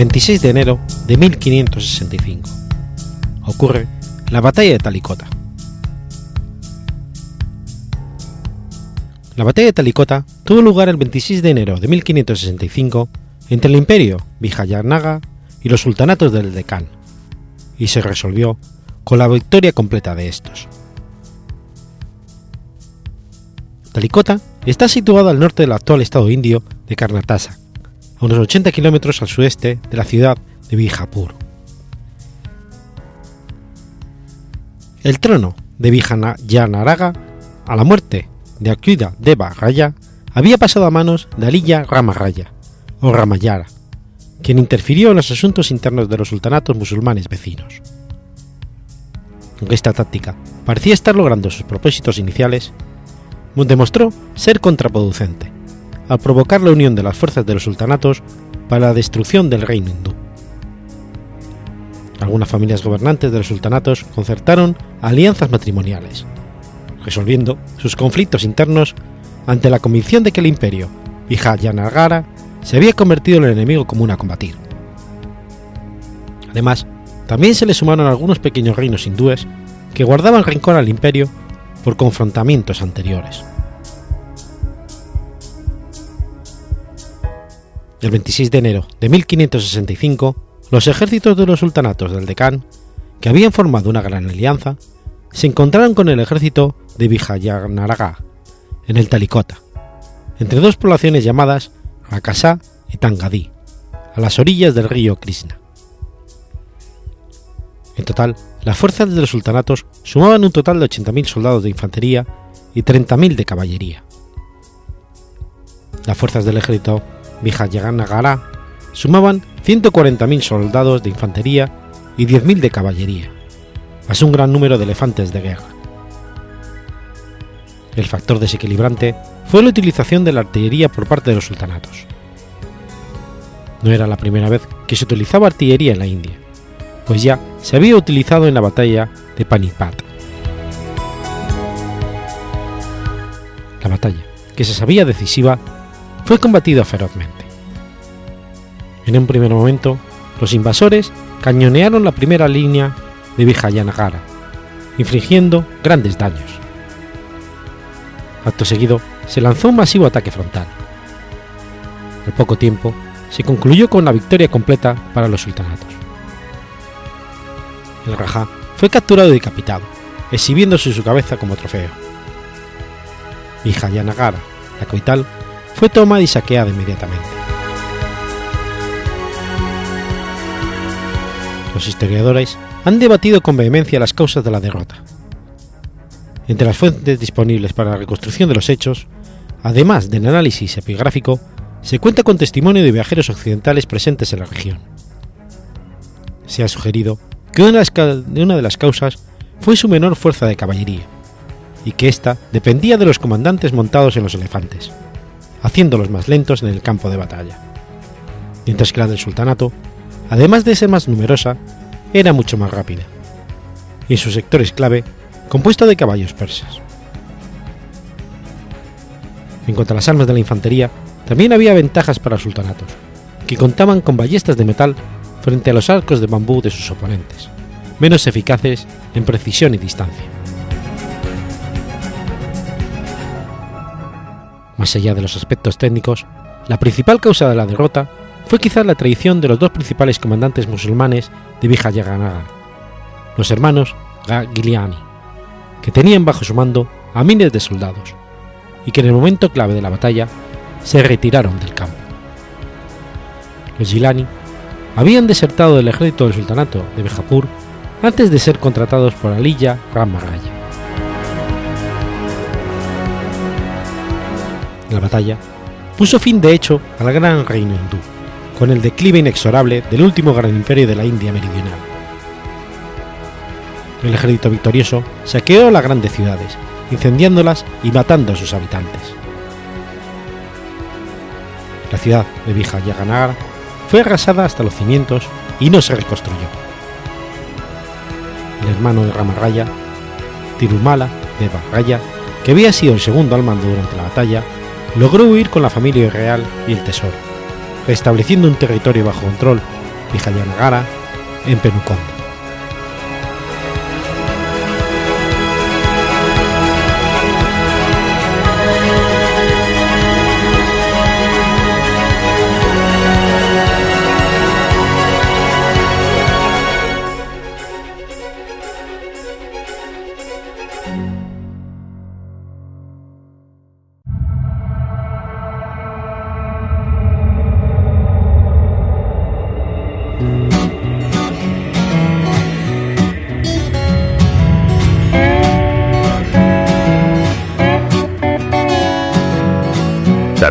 26 de enero de 1565. Ocurre la batalla de Talicota. La batalla de Talicota tuvo lugar el 26 de enero de 1565 entre el imperio Vijayanaga y los sultanatos del Deccan, y se resolvió con la victoria completa de estos. Talicota está situado al norte del actual estado indio de Karnataka, a unos 80 kilómetros al sudeste de la ciudad de Bijapur. El trono de Vijayanagara, a la muerte de Akyuda Deva Raya, había pasado a manos de Aliya Ramaraya, o Ramayara, quien interfirió en los asuntos internos de los sultanatos musulmanes vecinos. Aunque esta táctica parecía estar logrando sus propósitos iniciales, demostró ser contraproducente, al provocar la unión de las fuerzas de los sultanatos para la destrucción del reino hindú. Algunas familias gobernantes de los sultanatos concertaron alianzas matrimoniales, resolviendo sus conflictos internos ante la convicción de que el imperio Vijayanagara se había convertido en el enemigo común a combatir. Además, también se le sumaron algunos pequeños reinos hindúes que guardaban rencor al imperio por confrontamientos anteriores. El 26 de enero de 1565, los ejércitos de los sultanatos del Decán, que habían formado una gran alianza, se encontraron con el ejército de Vijayanagara en el Talikota, entre dos poblaciones llamadas Rakasa y Tangadí, a las orillas del río Krishna. En total, las fuerzas de los sultanatos sumaban un total de 80.000 soldados de infantería y 30.000 de caballería. Las fuerzas del ejército Vijayanagara sumaban 140.000 soldados de infantería y 10.000 de caballería, más un gran número de elefantes de guerra. El factor desequilibrante fue la utilización de la artillería por parte de los sultanatos. No era la primera vez que se utilizaba artillería en la India, pues ya se había utilizado en la batalla de Panipat. La batalla, que se sabía decisiva, fue combatida ferozmente. En un primer momento, los invasores cañonearon la primera línea de Vijayanagara, infligiendo grandes daños. Acto seguido, se lanzó un masivo ataque frontal. Al poco tiempo, se concluyó con la victoria completa para los sultanatos. El Rajá fue capturado y decapitado, exhibiéndose su cabeza como trofeo. Vijayanagara, la capital, fue tomada y saqueada inmediatamente. Los historiadores han debatido con vehemencia las causas de la derrota. Entre las fuentes disponibles para la reconstrucción de los hechos, además del análisis epigráfico, se cuenta con testimonio de viajeros occidentales presentes en la región. Se ha sugerido que una de las causas fue su menor fuerza de caballería, y que ésta dependía de los comandantes montados en los elefantes, haciéndolos más lentos en el campo de batalla, mientras que la del sultanato, además de ser más numerosa, era mucho más rápida, y en sus sectores clave, compuesta de caballos persas. En cuanto a las armas de la infantería, también había ventajas para los sultanatos, que contaban con ballestas de metal frente a los arcos de bambú de sus oponentes, menos eficaces en precisión y distancia. Más allá de los aspectos técnicos, la principal causa de la derrota fue quizás la traición de los dos principales comandantes musulmanes de Vijayaganaga, los hermanos Giliani, que tenían bajo su mando a miles de soldados, y que en el momento clave de la batalla se retiraron del campo. Los Gilani habían desertado del ejército del sultanato de Bejapur antes de ser contratados por Aliya Ramaraya. La batalla puso fin de hecho al gran reino hindú, con el declive inexorable del último gran imperio de la India meridional. El ejército victorioso saqueó las grandes ciudades, incendiándolas y matando a sus habitantes. La ciudad de Vijayanagar fue arrasada hasta los cimientos y no se reconstruyó. El hermano de Ramaraya, Tirumala de Barraya, que había sido el segundo al mando durante la batalla, logró huir con la familia real y el tesoro, restableciendo un territorio bajo control, Vijayanagara, en Penucón.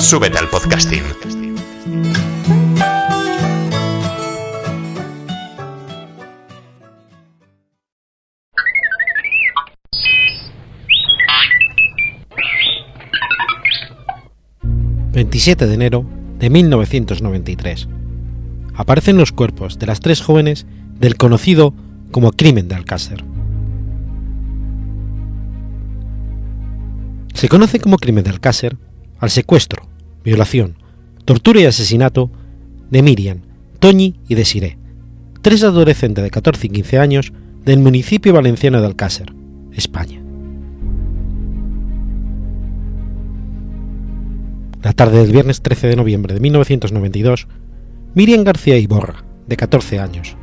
Súbete al podcasting. ...27 de enero de 1993... ...aparecen los cuerpos de las tres jóvenes... ...del conocido como crimen de Alcácer. Se conoce como crimen de Alcácer al secuestro, violación, tortura y asesinato de Miriam, Toñi y Desiré, tres adolescentes de 14 y 15 años del municipio valenciano de Alcácer, España. La tarde del viernes 13 de noviembre de 1992, Miriam García Iborra, de 14 años,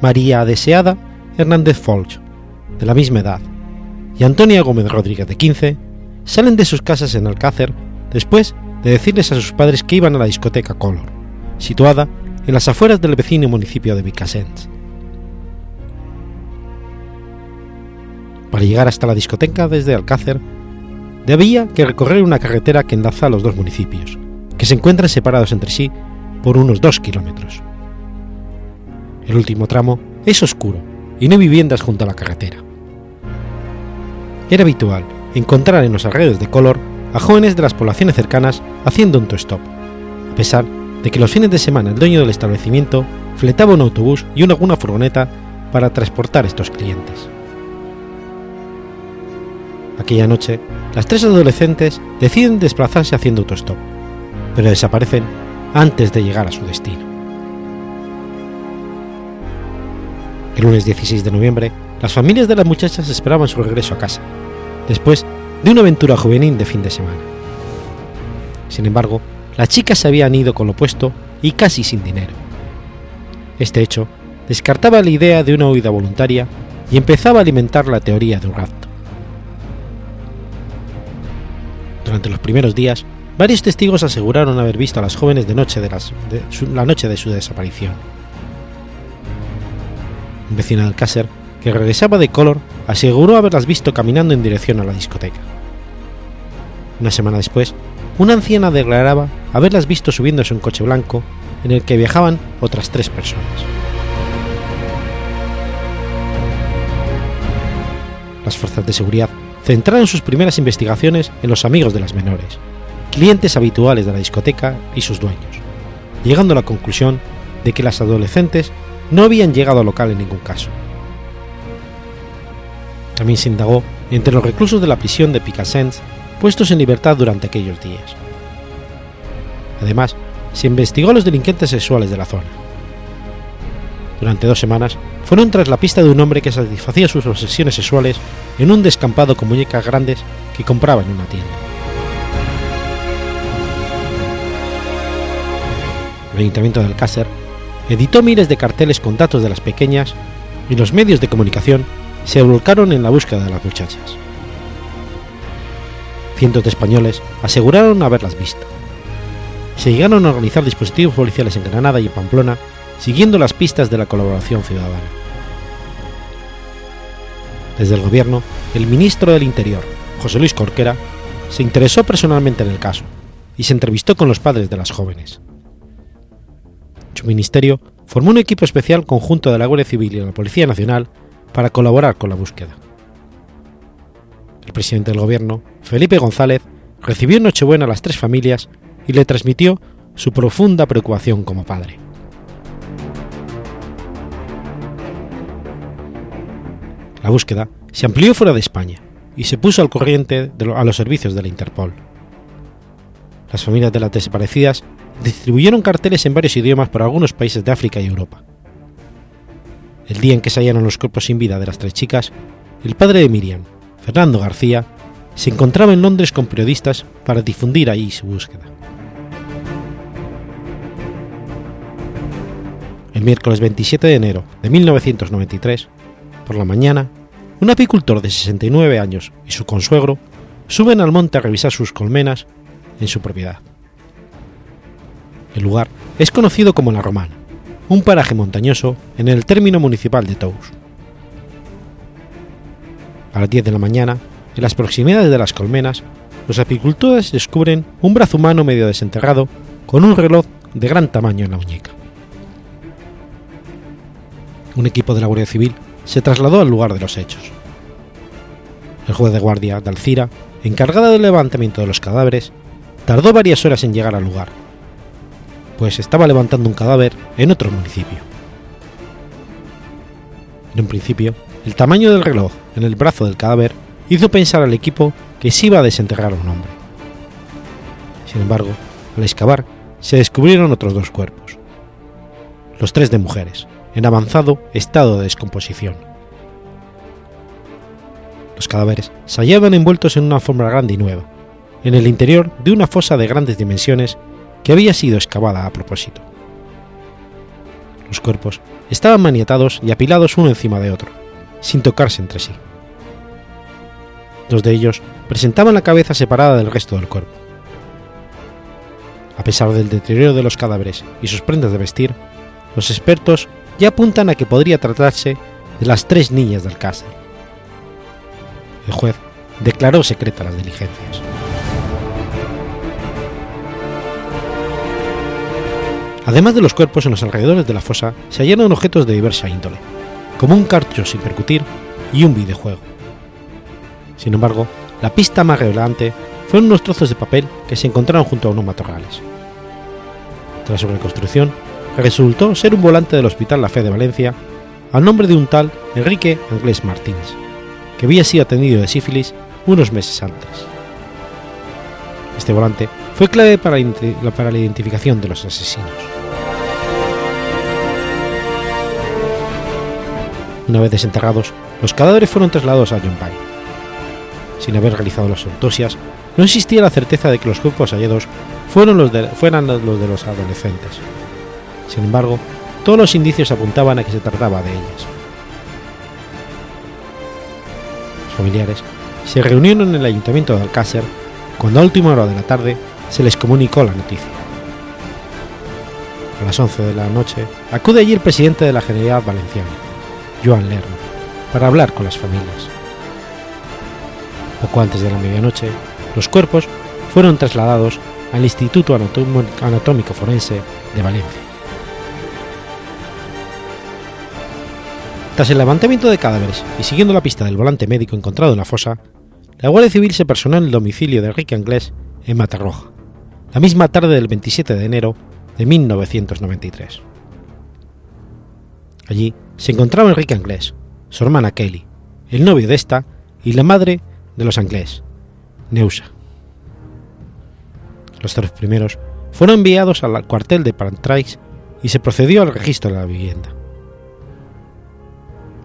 María Deseada Hernández Folch, de la misma edad, y Antonia Gómez Rodríguez, de 15, salen de sus casas en Alcácer después de decirles a sus padres que iban a la discoteca Color, situada en las afueras del vecino municipio de Picassens. Para llegar hasta la discoteca desde Alcácer, debía que recorrer una carretera que enlaza los dos municipios, que se encuentran separados entre sí por unos dos kilómetros. El último tramo es oscuro y no hay viviendas junto a la carretera. Era habitual encontrar en los alrededores de Color a jóvenes de las poblaciones cercanas haciendo un stop, a pesar de que los fines de semana el dueño del establecimiento fletaba un autobús y una, furgoneta para transportar estos clientes. Aquella noche, las tres adolescentes deciden desplazarse haciendo autostop, pero desaparecen antes de llegar a su destino. El lunes 16 de noviembre, las familias de las muchachas esperaban su regreso a casa, después de una aventura juvenil de fin de semana. Sin embargo, las chicas se habían ido con lo puesto y casi sin dinero. Este hecho descartaba la idea de una huida voluntaria y empezaba a alimentar la teoría de un rapto. Durante los primeros días, varios testigos aseguraron haber visto a las jóvenes de noche de, la noche de su desaparición. Un vecino de Alcácer que regresaba de Color, aseguró haberlas visto caminando en dirección a la discoteca. Una semana después, una anciana declaraba haberlas visto subiéndose un coche blanco en el que viajaban otras tres personas. Las fuerzas de seguridad centraron sus primeras investigaciones en los amigos de las menores, clientes habituales de la discoteca y sus dueños, llegando a la conclusión de que las adolescentes no habían llegado al local en ningún caso. También se indagó entre los reclusos de la prisión de Picassens puestos en libertad durante aquellos días. Además, se investigó a los delincuentes sexuales de la zona. Durante dos semanas fueron tras la pista de un hombre que satisfacía sus obsesiones sexuales en un descampado con muñecas grandes que compraba en una tienda. El Ayuntamiento de Alcácer editó miles de carteles con datos de las pequeñas y los medios de comunicación se volcaron en la búsqueda de las muchachas. Cientos de españoles aseguraron haberlas visto. Se llegaron a organizar dispositivos policiales en Granada y en Pamplona, siguiendo las pistas de la colaboración ciudadana. Desde el gobierno, el ministro del Interior, José Luis Corquera, se interesó personalmente en el caso y se entrevistó con los padres de las jóvenes. Su ministerio formó un equipo especial conjunto de la Guardia Civil y la Policía Nacional para colaborar con la búsqueda. El presidente del gobierno, Felipe González, recibió en Nochebuena a las tres familias y le transmitió su profunda preocupación como padre. La búsqueda se amplió fuera de España y se puso al corriente a los servicios de la Interpol. Las familias de las desaparecidas distribuyeron carteles en varios idiomas por algunos países de África y Europa. El día en que se hallaron los cuerpos sin vida de las tres chicas, el padre de Miriam, Fernando García, se encontraba en Londres con periodistas para difundir ahí su búsqueda. El miércoles 27 de enero de 1993, por la mañana, un apicultor de 69 años y su consuegro suben al monte a revisar sus colmenas en su propiedad. El lugar es conocido como La Romana, un paraje montañoso en el término municipal de Tous. A las 10 de la mañana, en las proximidades de las colmenas, los apicultores descubren un brazo humano medio desenterrado con un reloj de gran tamaño en la muñeca. Un equipo de la Guardia Civil se trasladó al lugar de los hechos. El juez de guardia de Alcira, encargado del levantamiento de los cadáveres, tardó varias horas en llegar al lugar, pues estaba levantando un cadáver en otro municipio. En un principio, el tamaño del reloj en el brazo del cadáver hizo pensar al equipo que se iba a desenterrar a un hombre. Sin embargo, al excavar, se descubrieron otros dos cuerpos. Los tres de mujeres, en avanzado estado de descomposición. Los cadáveres se hallaban envueltos en una alfombra grande y nueva, en el interior de una fosa de grandes dimensiones que había sido excavada a propósito. Los cuerpos estaban maniatados y apilados uno encima de otro, sin tocarse entre sí. Dos de ellos presentaban la cabeza separada del resto del cuerpo. A pesar del deterioro de los cadáveres y sus prendas de vestir, los expertos ya apuntan a que podría tratarse de las tres niñas del Cácer. El juez declaró secreta las diligencias. Además de los cuerpos en los alrededores de la fosa se hallaron objetos de diversa índole, como un cartucho sin percutir y un videojuego. Sin embargo, la pista más relevante fueron unos trozos de papel que se encontraron junto a unos matorrales. Tras su reconstrucción, resultó ser un volante del Hospital La Fe de Valencia al nombre de un tal Enrique Anglés Martins, que había sido atendido de sífilis unos meses antes. Este volante fue clave para la identificación de los asesinos. Una vez desenterrados, los cadáveres fueron trasladados a Yonpai. Sin haber realizado las autopsias, no existía la certeza de que los cuerpos hallados fueran los de los adolescentes. Sin embargo, todos los indicios apuntaban a que se trataba de ellas. Los familiares se reunieron en el ayuntamiento de Alcácer cuando a última hora de la tarde se les comunicó la noticia. A las 11 de la noche acude allí el presidente de la Generalidad Valenciana, Joan Lerma, para hablar con las familias. Poco antes de la medianoche, los cuerpos fueron trasladados al Instituto Anatómico Forense de Valencia. Tras el levantamiento de cadáveres y siguiendo la pista del volante médico encontrado en la fosa, la Guardia Civil se personó en el domicilio de Enrique Anglés en Matarroja, la misma tarde del 27 de enero de 1993. Allí se encontraba Enrique Anglés, su hermana Kelly, el novio de esta y la madre de los Anglés, Neusa. Los tres primeros fueron enviados al cuartel de Pantrais y se procedió al registro de la vivienda.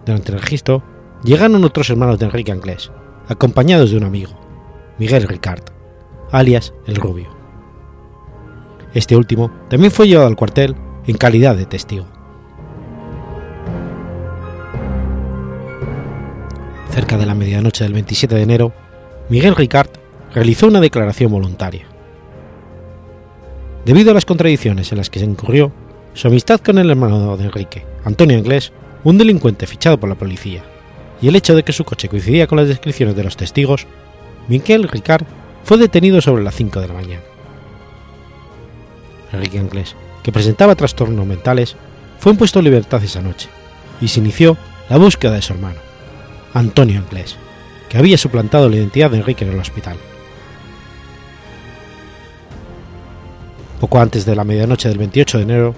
Durante el registro llegaron otros hermanos de Enrique Anglés, acompañados de un amigo, Miguel Ricard, alias el Rubio. Este último también fue llevado al cuartel en calidad de testigo. Cerca de la medianoche del 27 de enero, Miguel Ricard realizó una declaración voluntaria. Debido a las contradicciones en las que se incurrió, su amistad con el hermano de Enrique, Antonio Anglés, un delincuente fichado por la policía, y el hecho de que su coche coincidía con las descripciones de los testigos, Miquel Ricard fue detenido sobre las 5 de la mañana. Enrique Anglés, que presentaba trastornos mentales, fue impuesto en libertad esa noche y se inició la búsqueda de su hermano, Antonio Anglés, que había suplantado la identidad de Enrique en el hospital. Poco antes de la medianoche del 28 de enero,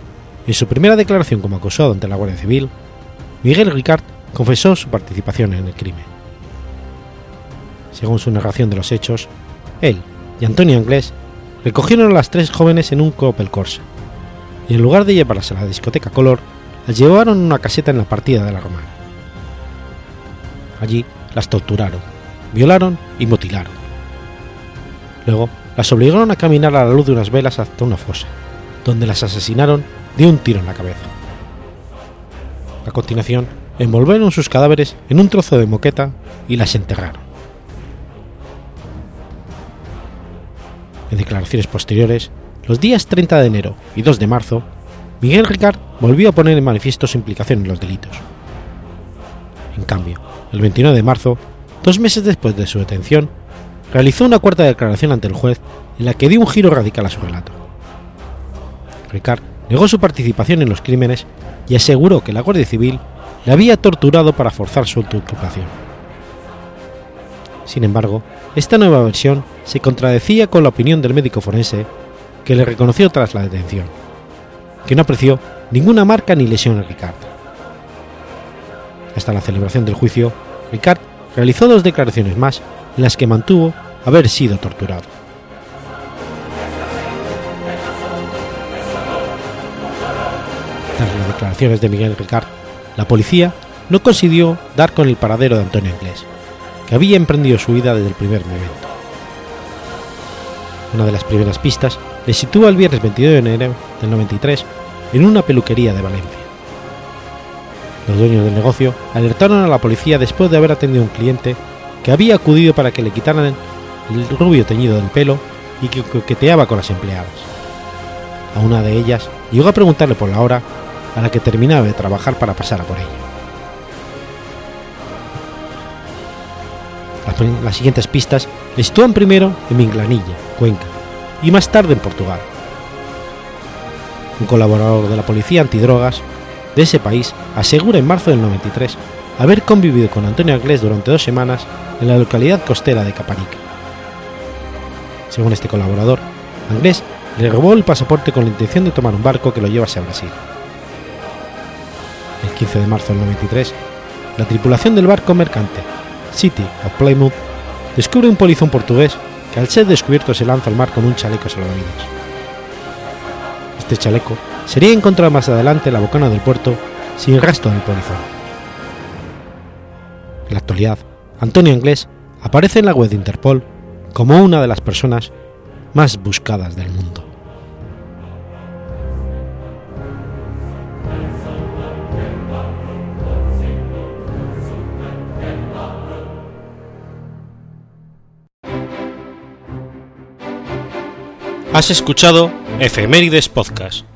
en su primera declaración como acusado ante la Guardia Civil, Miguel Ricard confesó su participación en el crimen. Según su narración de los hechos, él y Antonio Anglés recogieron a las tres jóvenes en un Opel Corsa y en lugar de llevarlas a la discoteca Color, las llevaron en una caseta en la partida de la Romana. Allí las torturaron, violaron y mutilaron. Luego las obligaron a caminar a la luz de unas velas hasta una fosa, donde las asesinaron de un tiro en la cabeza. A continuación, envolvieron sus cadáveres en un trozo de moqueta y las enterraron. En declaraciones posteriores, los días 30 de enero y 2 de marzo, Miguel Ricard volvió a poner en manifiesto su implicación en los delitos. En cambio, el 29 de marzo, dos meses después de su detención, realizó una cuarta declaración ante el juez en la que dio un giro radical a su relato. Ricard negó su participación en los crímenes y aseguró que la Guardia Civil le había torturado para forzar su autoocupación. Sin embargo, esta nueva versión se contradecía con la opinión del médico forense que le reconoció tras la detención, que no apreció ninguna marca ni lesión a Ricard. Hasta la celebración del juicio, Ricard realizó dos declaraciones más en las que mantuvo haber sido torturado. Tras las declaraciones de Miguel Ricard, la policía no consiguió dar con el paradero de Antonio Inglés, que había emprendido su huida desde el primer momento. Una de las primeras pistas le sitúa el viernes 22 de enero del 93 en una peluquería de Valencia. Los dueños del negocio alertaron a la policía después de haber atendido a un cliente que había acudido para que le quitaran el rubio teñido del pelo y que coqueteaba con las empleadas. A una de ellas llegó a preguntarle por la hora a la que terminaba de trabajar para pasar a por ella. Las, siguientes pistas le sitúan primero en Minglanilla, Cuenca, y más tarde en Portugal. Un colaborador de la policía antidrogas de ese país asegura en marzo del 93 haber convivido con Antonio Anglés durante dos semanas en la localidad costera de Caparica. Según este colaborador, Anglés le robó el pasaporte con la intención de tomar un barco que lo llevase a Brasil. El 15 de marzo del 93, la tripulación del barco mercante City of Plymouth descubre un polizón portugués que al ser descubierto se lanza al mar con un chaleco salvavidas. Este chaleco sería encontrado más adelante la bocana del puerto sin rastro del polizón. En la actualidad, Antonio Anglés aparece en la web de Interpol como una de las personas más buscadas del mundo. Has escuchado Efemérides Podcast.